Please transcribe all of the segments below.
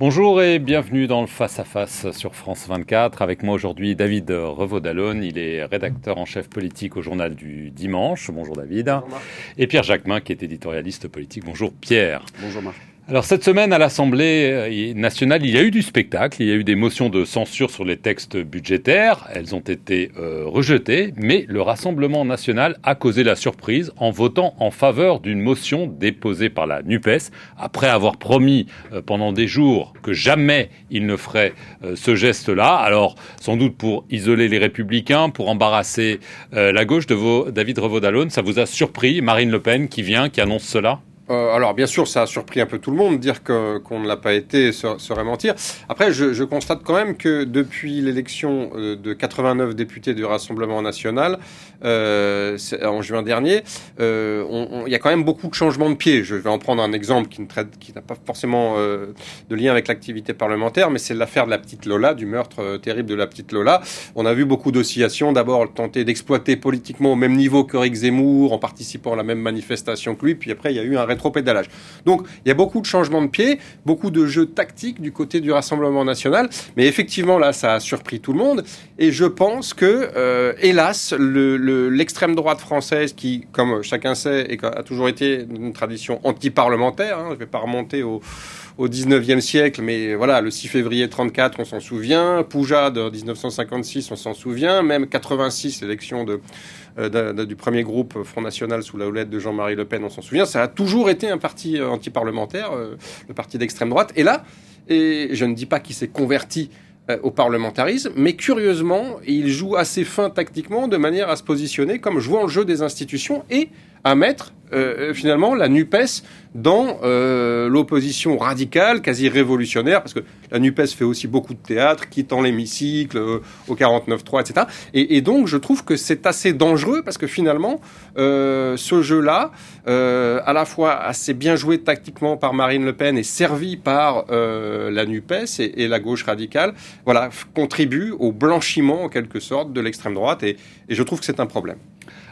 Bonjour et bienvenue dans le Face à Face sur France 24. Avec moi aujourd'hui David Revaud-Dallon. Il est rédacteur en chef politique au journal du dimanche. Bonjour David. Bonjour et Pierre Jacquemin qui est éditorialiste politique. Bonjour Pierre. Bonjour Marc. Alors cette semaine à l'Assemblée euh, nationale, il y a eu du spectacle, il y a eu des motions de censure sur les textes budgétaires, elles ont été euh, rejetées, mais le Rassemblement national a causé la surprise en votant en faveur d'une motion déposée par la NUPES, après avoir promis euh, pendant des jours que jamais il ne ferait ce geste-là, alors sans doute pour isoler les républicains, pour embarrasser la gauche de vos, David Revaud-Dallon, ça vous a surpris, Marine Le Pen qui vient, qui annonce cela? Euh, alors bien sûr, ça a surpris un peu tout le monde. Dire qu'on ne l'a pas été serait mentir. Après, je, constate quand même que depuis l'élection euh, de 89 députés du Rassemblement national euh, en juin dernier, il y a quand même beaucoup de changements de pied. Je vais en prendre un exemple qui ne traite, qui n'a pas forcément de lien avec l'activité parlementaire, mais c'est l'affaire de la petite Lola, du meurtre terrible de la petite Lola. On a vu beaucoup d'oscillations. D'abord, tenter d'exploiter politiquement au même niveau que Rick Zemmour, en participant à la même manifestation que lui. Puis après, il y a eu un pédalage. Donc il y a beaucoup de changements de pied, beaucoup de jeux tactiques du côté du Rassemblement national, mais effectivement là ça a surpris tout le monde et je pense que euh, hélas l'extrême droite française qui, comme chacun sait, a toujours été une tradition anti-parlementaire, hein, je ne vais pas remonter au au 19e siècle, mais voilà, le 6 février 34, on s'en souvient, Poujade de 1956, on s'en souvient, même 86, l'élection de, euh, du premier groupe Front National sous la houlette de Jean-Marie Le Pen, on s'en souvient, ça a toujours été un parti euh, anti-parlementaire, euh, le parti d'extrême droite, et là, je ne dis pas qu'il s'est converti au parlementarisme, mais curieusement, il joue assez fin tactiquement de manière à se positionner comme jouant le jeu des institutions et à mettre euh, finalement la NUPES dans euh, l'opposition radicale, quasi révolutionnaire, parce que la NUPES fait aussi beaucoup de théâtre, quittant l'hémicycle euh, au 49-3, etc. Et, donc je trouve que c'est assez dangereux, parce que finalement, ce jeu-là, à la fois assez bien joué tactiquement par Marine Le Pen et servi par la NUPES et, la gauche radicale, voilà, contribue au blanchiment en quelque sorte de l'extrême droite, et je trouve que c'est un problème.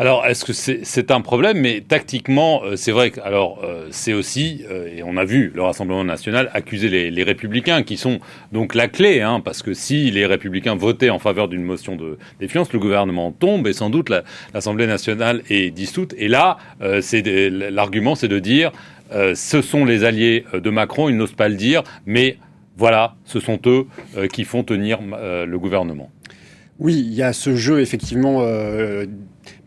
Alors, est-ce que c'est un problème? Mais tactiquement, euh, c'est vrai que alors euh, c'est aussi, euh, et on a vu le Rassemblement national accuser les, républicains, qui sont donc la clé, hein, parce que si les républicains votaient en faveur d'une motion de défiance, le gouvernement tombe et sans doute l'Assemblée nationale est dissoute. Et là, l'argument, c'est de dire, ce sont les alliés de Macron, ils n'osent pas le dire, mais voilà, ce sont eux qui font tenir le gouvernement. Oui, il y a ce jeu effectivement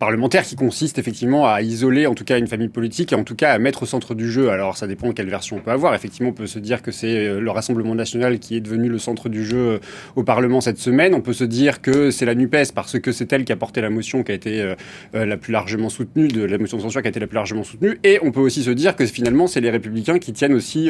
parlementaire qui consiste effectivement à isoler en tout cas une famille politique et en tout cas à mettre au centre du jeu. Alors ça dépend quelle version on peut avoir. Effectivement, on peut se dire que c'est euh, le Rassemblement national qui est devenu le centre du jeu euh, au Parlement cette semaine. On peut se dire que c'est la NUPES parce que c'est elle qui a porté la motion qui a été euh, la plus largement soutenue, de la motion de censure qui a été la plus largement soutenue. Et on peut aussi se dire que finalement c'est les républicains qui tiennent aussi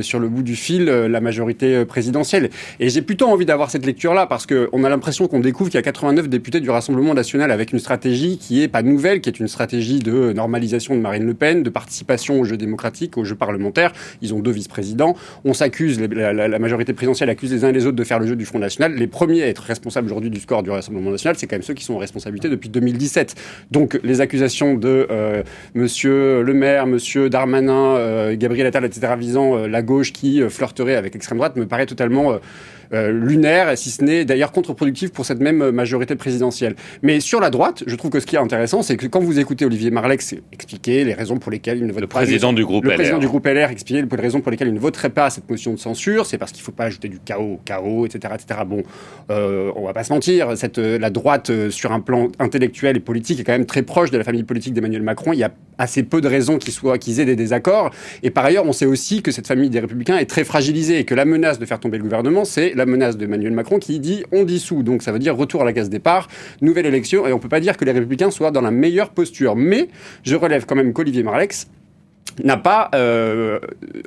sur le bout du fil la majorité présidentielle. Et j'ai plutôt envie d'avoir cette lecture-là parce qu'on a l'impression qu'on découvre qu'il y a 89 députés du Rassemblement national avec une stratégie qui est pas nouvelle, qui est une stratégie de normalisation de Marine Le Pen, de participation au jeu démocratique, au jeu parlementaire. Ils ont deux vice-présidents. On s'accuse, la, majorité présidentielle accuse les uns et les autres de faire le jeu du Front National. Les premiers à être responsables aujourd'hui du score du Rassemblement National, c'est quand même ceux qui sont en responsabilité depuis 2017. Donc les accusations de euh, Monsieur Le Maire, Monsieur Darmanin, euh, Gabriel Attal, etc., visant euh, la gauche qui flirterait avec l'extrême droite, me paraît totalement euh, lunaire, si ce n'est d'ailleurs contre-productif pour cette même majorité présidentielle. Mais sur la droite, je trouve que ce qui est intéressant, c'est que quand vous écoutez Olivier Marlex expliquer les raisons pour lesquelles il ne vote le président du groupe le LR. président du groupe LR expliquer les raisons pour lesquelles il ne voterait pas cette motion de censure, c'est parce qu'il ne faut pas ajouter du chaos au chaos, etc., etc. Bon, euh, on va pas se mentir, cette euh, la droite euh, sur un plan intellectuel et politique est quand même très proche de la famille politique d'Emmanuel Macron. Il y a assez peu de raisons qu'ils soient qu'ils aient des désaccords. Et par ailleurs, on sait aussi que cette famille des Républicains est très fragilisée et que la menace de faire tomber le gouvernement, c'est la menace d'Emmanuel Macron qui dit on dissout. Donc ça veut dire retour à la case départ, nouvelle élection. Et on peut pas dire que les Républicains soient dans la meilleure posture. Mais je relève quand même qu'Olivier Marlex n'a pas euh,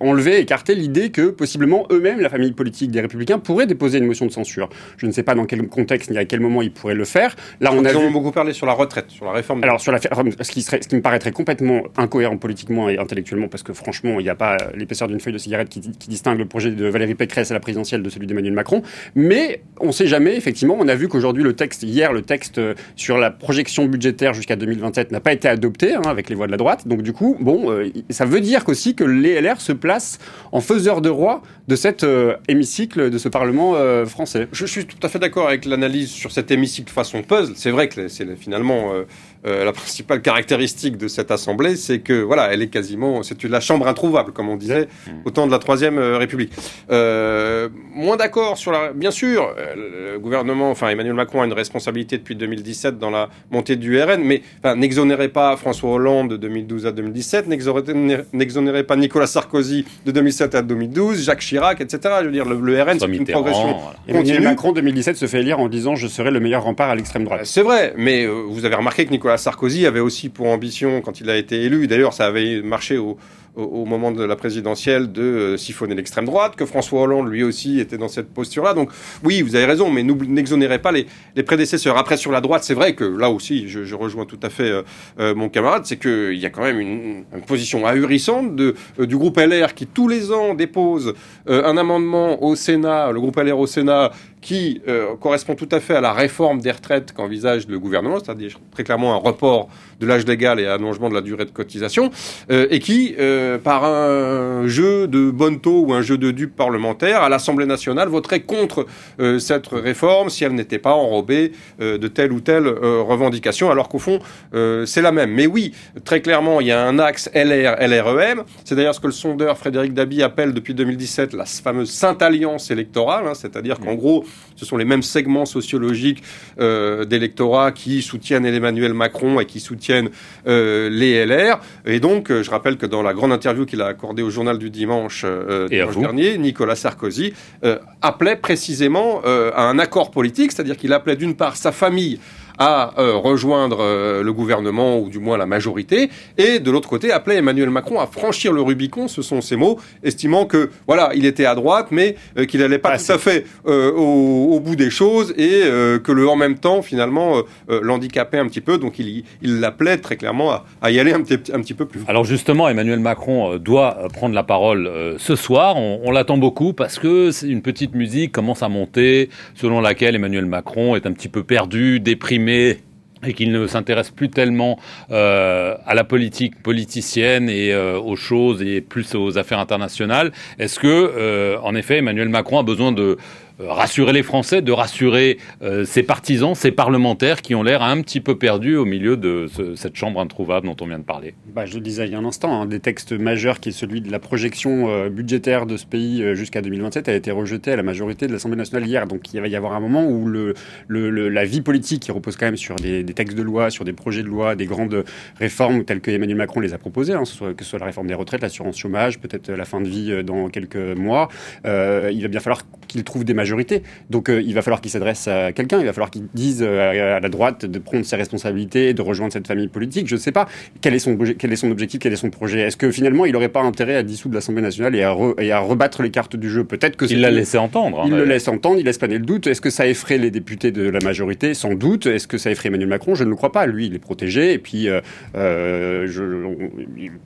enlevé, écarté l'idée que possiblement eux-mêmes, la famille politique des Républicains, pourraient déposer une motion de censure. Je ne sais pas dans quel contexte ni à quel moment ils pourraient le faire. Là, on a vu... beaucoup parlé sur la retraite, sur la réforme. Alors sur la ce qui serait, ce qui me paraîtrait complètement incohérent politiquement et intellectuellement, parce que franchement, il n'y a pas l'épaisseur d'une feuille de cigarette qui, qui, distingue le projet de Valérie Pécresse à la présidentielle de celui d'Emmanuel Macron. Mais on ne sait jamais. Effectivement, on a vu qu'aujourd'hui le texte, hier, le texte sur la projection budgétaire jusqu'à 2027 n'a pas été adopté hein, avec les voix de la droite. Donc du coup, bon. Euh, ça veut dire qu'aussi que les LR se placent en faiseur de roi de cet euh, hémicycle, de ce Parlement euh, français. Je suis tout à fait d'accord avec l'analyse sur cet hémicycle façon puzzle. C'est vrai que c'est finalement euh, la principale caractéristique de cette assemblée, c'est que voilà, elle est quasiment, c'est la chambre introuvable, comme on disait mmh. au temps de la Troisième République. moins d'accord sur la, bien sûr, le gouvernement, enfin Emmanuel Macron a une responsabilité depuis 2017 dans la montée du RN, mais n'exonérez pas François Hollande de 2012 à 2017, n'exonérez pas Nicolas Sarkozy de 2007 à 2012, Jacques Chirac, etc. Je veux dire, le, RN, c'est une progression Emmanuel Macron, 2017, se fait élire en disant « je serai le meilleur rempart à l'extrême droite ». C'est vrai, mais euh, vous avez remarqué que Nicolas Sarkozy avait aussi pour ambition, quand il a été élu, d'ailleurs ça avait marché au, au, moment de la présidentielle de euh, siphonner l'extrême droite, que François Hollande lui aussi était dans cette posture-là. Donc oui, vous avez raison, mais n'exonérez pas les, prédécesseurs. Après, sur la droite, c'est vrai que là aussi, je, rejoins tout à fait euh, euh mon camarade, c'est qu'il y a quand même une, position ahurissante du groupe LR qui tous les ans dépose un amendement au Sénat, le groupe LR au Sénat, qui correspond tout à fait à la réforme des retraites qu'envisage le gouvernement, c'est-à-dire très clairement un report de l'âge légal et un allongement de la durée de cotisation, et qui euh, par un jeu de bonne taux ou un jeu de dupes parlementaire à l'Assemblée nationale voterait contre euh, cette réforme si elle n'était pas enrobée euh, de telle ou telle revendication, alors qu'au fond, c'est la même. Mais oui, très clairement, il y a un axe LR, LREM. C'est d'ailleurs ce que le sondeur Frédéric Dabi appelle depuis 2017 la fameuse Sainte Alliance électorale, hein, c'est-à-dire qu'en gros, ce sont les mêmes segments sociologiques d'électorat qui soutiennent Emmanuel Macron et qui soutiennent les LR. Et donc, je rappelle que dans la grande interview qu'il a accordée au journal du dimanche, euh, dernier, Nicolas Sarkozy euh, appelait précisément euh, à un accord politique, c'est-à-dire qu'il appelait d'une part sa famille à euh, rejoindre euh, le gouvernement ou du moins la majorité, et de l'autre côté appelait Emmanuel Macron à franchir le Rubicon, ce sont ses mots, estimant que voilà, il était à droite, mais euh, qu'il n'allait pas tout à fait au, bout des choses et que le en même temps finalement l'handicapait un petit peu, donc il l'appelait très clairement à, y aller un petit, un petit peu plus. Alors justement, Emmanuel Macron doit prendre la parole ce soir. On, on l'attend beaucoup parce que c'est une petite musique commence à monter, selon laquelle Emmanuel Macron est un petit peu perdu, déprimé et qu'il ne s'intéresse plus tellement euh, à la politique politicienne et euh, aux choses et plus aux affaires internationales. Est-ce que, euh, en effet, Emmanuel Macron a besoin de rassurer les Français, de rassurer euh, ses partisans, ses parlementaires qui ont l'air un petit peu perdus au milieu de cette chambre introuvable dont on vient de parler. Bah, je le disais il y a un instant, un des textes majeurs qui est celui de la projection euh, budgétaire de ce pays jusqu'à 2027 a été rejeté à la majorité de l'Assemblée nationale hier. Donc il va y avoir un moment où le, la vie politique qui repose quand même sur des, textes de loi, sur des projets de loi, des grandes réformes telles que Emmanuel Macron les a proposées, hein, que ce soit la réforme des retraites, l'assurance chômage, peut-être la fin de vie dans quelques mois, il va bien falloir qu'il trouve des majorité. Donc euh, il va falloir qu'il s'adresse à quelqu'un, il va falloir qu'il dise euh, à la droite de prendre ses responsabilités, de rejoindre cette famille politique. Je ne sais pas quel est, son, quel est son objectif, quel est son projet. Est-ce que finalement il n'aurait pas intérêt à dissoudre l'Assemblée nationale et à, et à, rebattre les cartes du jeu? Peut-être que il l'a laissé entendre. Hein, il le laisse entendre, il laisse planer le doute. Est-ce que ça effraie les députés de la majorité? Sans doute. Est-ce que ça effraie Emmanuel Macron? Je ne le crois pas. Lui, il est protégé et puis euh, je,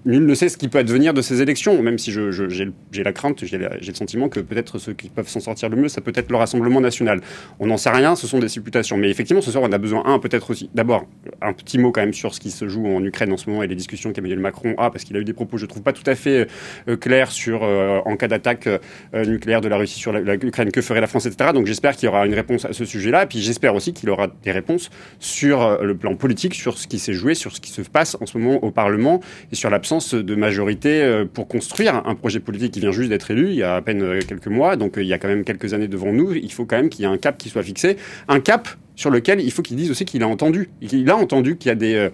nul ne sait ce qui peut advenir de ces élections. Même si j'ai la crainte, j'ai le sentiment que peut-être ceux qui peuvent s'en sortir le mieux, ça peut être le Rassemblement national. On n'en sait rien, ce sont des supputations. Mais effectivement, ce soir, on a besoin, un, peut-être aussi, d'abord, un petit mot quand même sur ce qui se joue en Ukraine en ce moment et les discussions qu'Emmanuel Macron a, parce qu'il a eu des propos, je trouve, pas tout à fait euh, clairs sur, euh, en cas d'attaque euh, nucléaire de la Russie sur l'Ukraine, que ferait la France, etc. Donc j'espère qu'il y aura une réponse à ce sujet-là. Et puis j'espère aussi qu'il aura des réponses sur le plan politique, sur ce qui s'est joué, sur ce qui se passe en ce moment au Parlement et sur l'absence de majorité pour construire un projet politique qui vient juste d'être élu il y a à peine quelques mois. Donc il y a quand même quelques années nous il faut quand même qu'il y ait un cap qui soit fixé. Un cap sur lequel il faut qu'il dise aussi qu'il a entendu. Il a entendu qu'il y a des euh,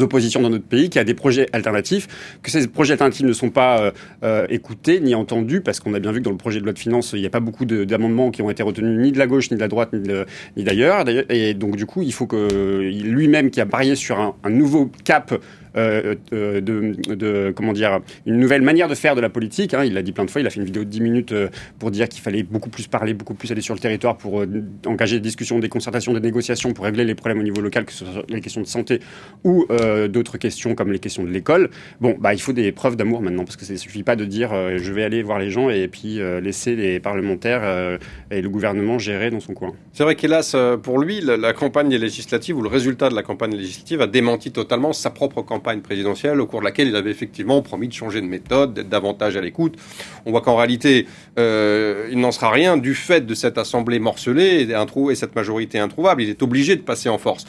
oppositions dans notre pays, qu'il y a des projets alternatifs, que ces projets alternatifs ne sont pas euh, euh, écoutés ni entendus, parce qu'on a bien vu que dans le projet de loi de finances, il n'y a pas beaucoup d'amendements qui ont été retenus ni de la gauche, ni de la droite, ni d'ailleurs. Et donc du coup, il faut que lui-même, qui a parié sur un, un nouveau cap euh, euh, de, comment dire, une nouvelle manière de faire de la politique. Hein. Il l'a dit plein de fois. Il a fait une vidéo de 10 minutes euh, pour dire qu'il fallait beaucoup plus parler, beaucoup plus aller sur le territoire pour engager des discussions, des concertations, des négociations pour régler les problèmes au niveau local, que ce soit les questions de santé ou d'autres questions comme les questions de l'école. Bon, bah, il faut des preuves d'amour maintenant parce que ça ne suffit pas de dire je vais aller voir les gens et puis laisser les parlementaires et le gouvernement gérer dans son coin. C'est vrai qu'hélas, pour lui, la campagne législative ou le résultat de la campagne législative a démenti totalement sa propre campagne campagne présidentielle au cours de laquelle il avait effectivement promis de changer de méthode, d'être davantage à l'écoute. On voit qu'en réalité, euh, il n'en sera rien du fait de cette assemblée morcelée et, et cette majorité introuvable. Il est obligé de passer en force.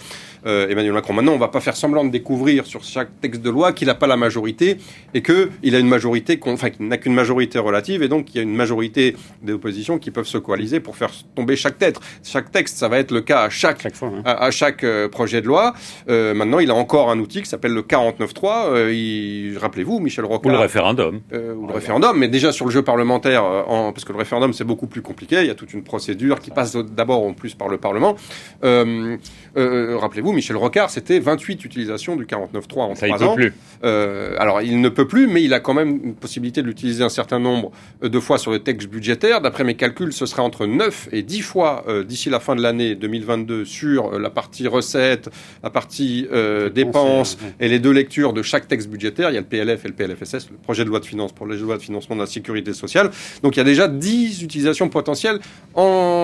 Euh, Emmanuel Macron. Maintenant, on ne va pas faire semblant de découvrir sur chaque texte de loi qu'il n'a pas la majorité et qu'il a une majorité, enfin, qu'il n'a qu'une majorité relative et donc il y a une majorité des oppositions qui peuvent se coaliser pour faire tomber chaque texte. Chaque texte, ça va être le cas à chaque, hein. à, chaque euh, projet de loi. Euh, maintenant, il a encore un outil qui s'appelle le 49.3. Rappelez-vous, Michel Rocard. Ou le référendum. ou le référendum, mais déjà sur le jeu parlementaire, en, parce que le référendum, c'est beaucoup plus compliqué. Il y a toute une procédure qui passe d'abord en plus par le Parlement. Rappelez-vous, Michel Rocard, c'était 28 utilisations du 49.3 en Ça, 3 ans. Peut plus. Euh, alors, il ne peut plus, mais il a quand même une possibilité de l'utiliser un certain nombre de fois sur le texte budgétaire. D'après mes calculs, ce sera entre 9 et 10 fois euh, d'ici la fin de l'année 2022 sur euh, la partie recettes, la partie dépenses et les deux lectures de chaque texte budgétaire. Il y a le PLF et le PLFSS, le projet de loi de finances pour les lois de financement de la sécurité sociale. Donc, il y a déjà 10 utilisations potentielles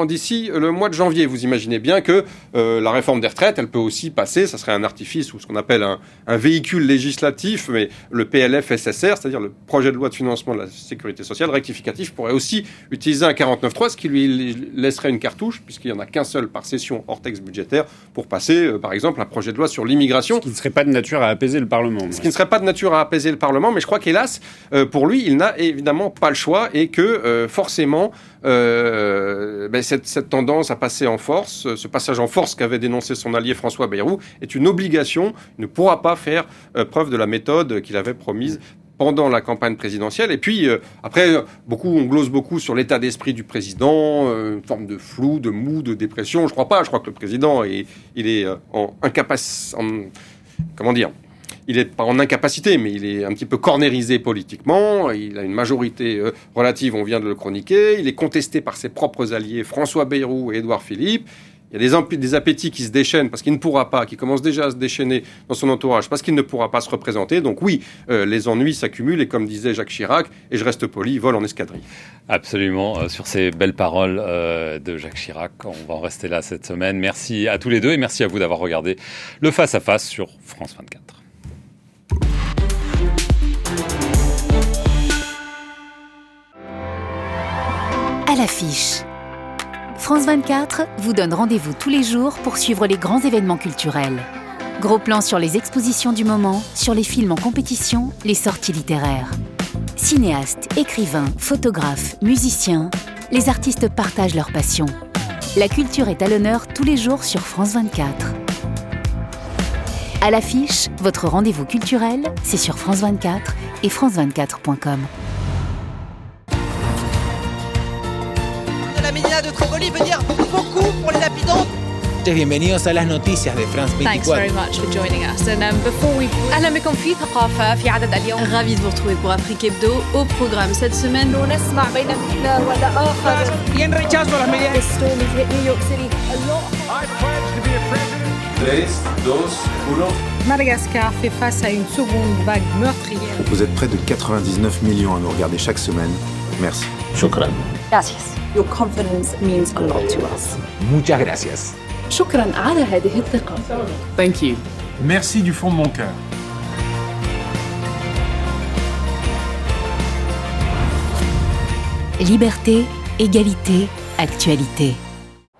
d'ici le mois de janvier. Vous imaginez bien que la réforme des retraites, elle peut aussi passer, ça serait un artifice ou ce qu'on appelle un, véhicule législatif, mais le PLF SSR, c'est-à-dire le projet de loi de financement de la sécurité sociale rectificatif, pourrait aussi utiliser un 49.3, ce qui lui laisserait une cartouche, puisqu'il n'y en a qu'un seul par session hors texte budgétaire, pour passer, euh, par exemple, un projet de loi sur l'immigration. Ce qui ne serait pas de nature à apaiser le Parlement. Ce qui ne serait pas de nature à apaiser le Parlement, mais je crois qu'hélas, euh, pour lui, il n'a évidemment pas le choix et que euh, forcément, ben, cette, tendance à passer en force, ce passage en force qu'avait dénoncé son allié François Bayrou est une obligation. Il ne pourra pas faire euh, preuve de la méthode qu'il avait promise pendant la campagne présidentielle. Et puis, euh, après, beaucoup, on glose beaucoup sur l'état d'esprit du président, euh, une forme de flou, de mou, de dépression. Je crois pas. Je crois que le président, est, il est en incapacité... Comment dire il n'est pas en incapacité, mais il est un petit peu cornérisé politiquement. Il a une majorité relative, on vient de le chroniquer. Il est contesté par ses propres alliés François Bayrou et Édouard Philippe. Il y a des, appétits qui se déchaînent parce qu'il ne pourra pas, qui commencent déjà à se déchaîner dans son entourage parce qu'il ne pourra pas se représenter. Donc oui, euh, les ennuis s'accumulent et comme disait Jacques Chirac, et je reste poli, vol en escadrille. Absolument, euh, sur ces belles paroles euh, de Jacques Chirac, on va en rester là cette semaine. Merci à tous les deux et merci à vous d'avoir regardé le Face à Face sur France 24. À l'affiche. France 24 vous donne rendez-vous tous les jours pour suivre les grands événements culturels. Gros plans sur les expositions du moment, sur les films en compétition, les sorties littéraires. Cinéastes, écrivains, photographes, musiciens, les artistes partagent leur passion. La culture est à l'honneur tous les jours sur France 24. À l'affiche, votre rendez-vous culturel, c'est sur France 24 et france24.com. de Trogoli veut dire beaucoup pour les habitants. Bienvenidos a las noticias de France 24. Thanks very much for joining us. And um, before we... أهلا بكم في ثقافة في عدد اليوم. Ravi de vous retrouver pour Afrique Hebdo. Au programme cette semaine. نسمع بين ولا آخر. Y en rechazo a las medidas. The storm has hit New York City a lot. I pledge to be a president. 3, 2, 1. Madagascar fait face à une seconde vague meurtrière. Vous êtes près de 99 millions à nous regarder chaque semaine. Merci. Shukran. Gracias. Your confidence means a lot to us. Muchas gracias. شكرا على هذه الثقة. Thank you. Merci du fond de mon cœur. Liberté, égalité, actualité.